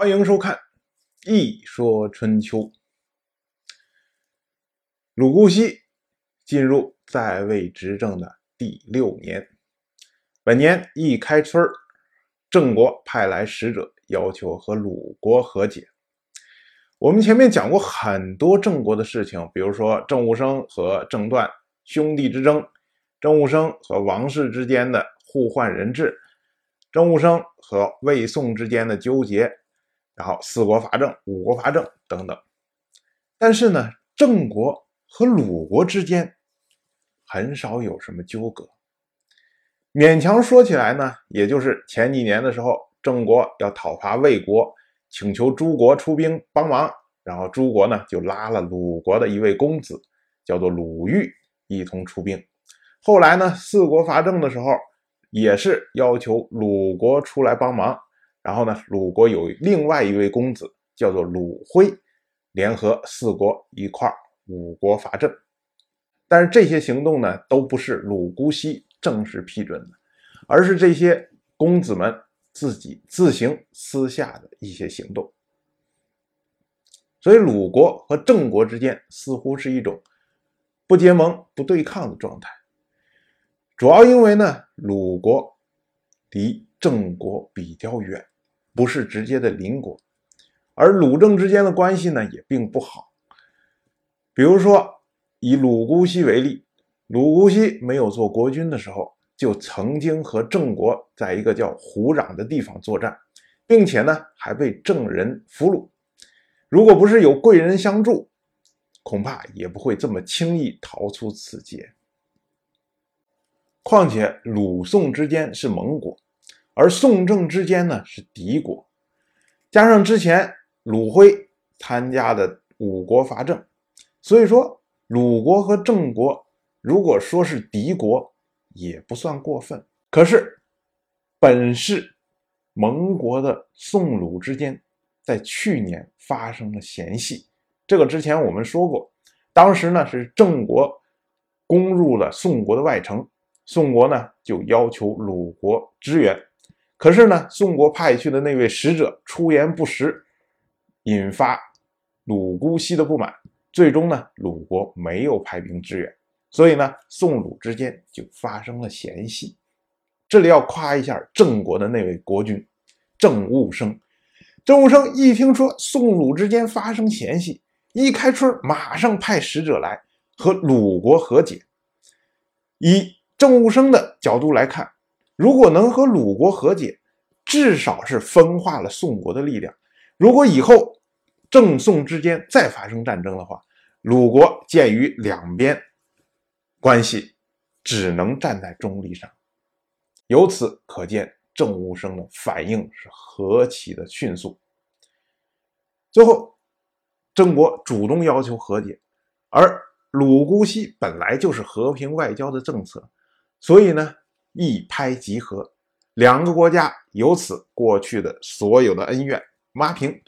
欢迎收看《一说春秋》。鲁姑息进入在位执政的第六年，本年一开春郑国派来使者，要求和鲁国和解。我们前面讲过很多郑国的事情，比如说郑武生和郑段兄弟之争，郑武生和王室之间的互换人质，郑武生和魏宋之间的纠结。然后四国伐郑、五国伐郑等等，但是呢，郑国和鲁国之间很少有什么纠葛。勉强说起来呢，也就是前几年的时候，郑国要讨伐魏国，请求诸国出兵帮忙，然后诸国呢就拉了鲁国的一位公子，叫做鲁豫，一同出兵。后来呢，四国伐郑的时候，也是要求鲁国出来帮忙。然后呢，鲁国有另外一位公子叫做鲁辉，联合四国一块儿五国伐郑。但是这些行动呢，都不是鲁姑息正式批准的，而是这些公子们自己自行私下的一些行动。所以鲁国和郑国之间似乎是一种不结盟、不对抗的状态。主要因为呢，鲁国离郑国比较远。不是直接的邻国，而鲁郑之间的关系呢也并不好。比如说，以鲁姑息为例，鲁姑息没有做国君的时候，就曾经和郑国在一个叫胡壤的地方作战，并且呢还被郑人俘虏。如果不是有贵人相助，恐怕也不会这么轻易逃出此劫。况且鲁宋之间是盟国。而宋郑之间呢是敌国，加上之前鲁辉参加的五国伐郑，所以说鲁国和郑国如果说是敌国也不算过分。可是本是盟国的宋鲁之间，在去年发生了嫌隙。这个之前我们说过，当时呢是郑国攻入了宋国的外城，宋国呢就要求鲁国支援。可是呢，宋国派去的那位使者出言不实，引发鲁姑息的不满。最终呢，鲁国没有派兵支援，所以呢，宋鲁之间就发生了嫌隙。这里要夸一下郑国的那位国君郑务生。郑务生一听说宋鲁之间发生嫌隙，一开春马上派使者来和鲁国和解。以郑务生的角度来看。如果能和鲁国和解，至少是分化了宋国的力量。如果以后郑宋之间再发生战争的话，鲁国鉴于两边关系，只能站在中立上。由此可见，郑武生的反应是何其的迅速。最后，郑国主动要求和解，而鲁姑息本来就是和平外交的政策，所以呢。一拍即合，两个国家由此过去的所有的恩怨抹平，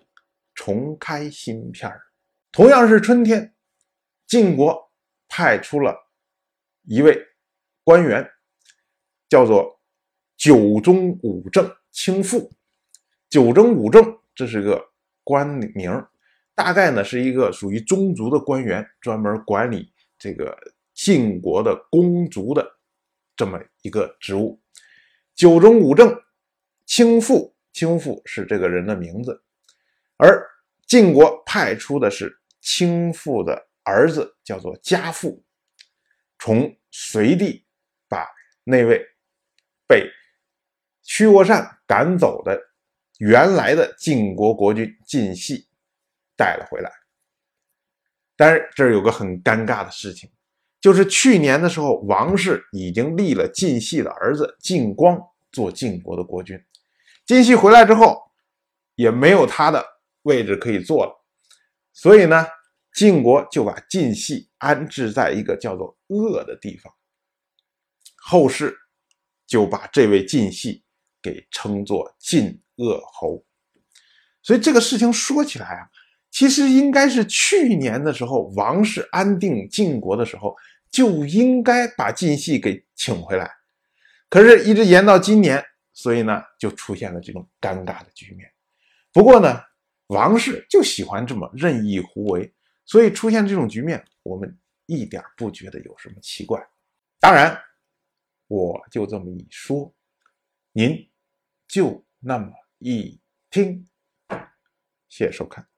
重开新篇同样是春天，晋国派出了一位官员，叫做九中五正卿父。九中五正这是个官名，大概呢是一个属于宗族的官员，专门管理这个晋国的公族的。这么一个职务，九中五正，卿父，卿父是这个人的名字，而晋国派出的是卿父的儿子，叫做家父，从隋地把那位被屈沃善赶走的原来的晋国国君晋系带了回来。但是这儿有个很尴尬的事情。就是去年的时候，王氏已经立了晋系的儿子晋光做晋国的国君。晋系回来之后，也没有他的位置可以坐了，所以呢，晋国就把晋系安置在一个叫做鄂的地方。后世就把这位晋系给称作晋鄂侯。所以这个事情说起来啊，其实应该是去年的时候，王室安定晋国的时候。就应该把晋系给请回来，可是，一直延到今年，所以呢，就出现了这种尴尬的局面。不过呢，王室就喜欢这么任意胡为，所以出现这种局面，我们一点不觉得有什么奇怪。当然，我就这么一说，您就那么一听。谢谢收看。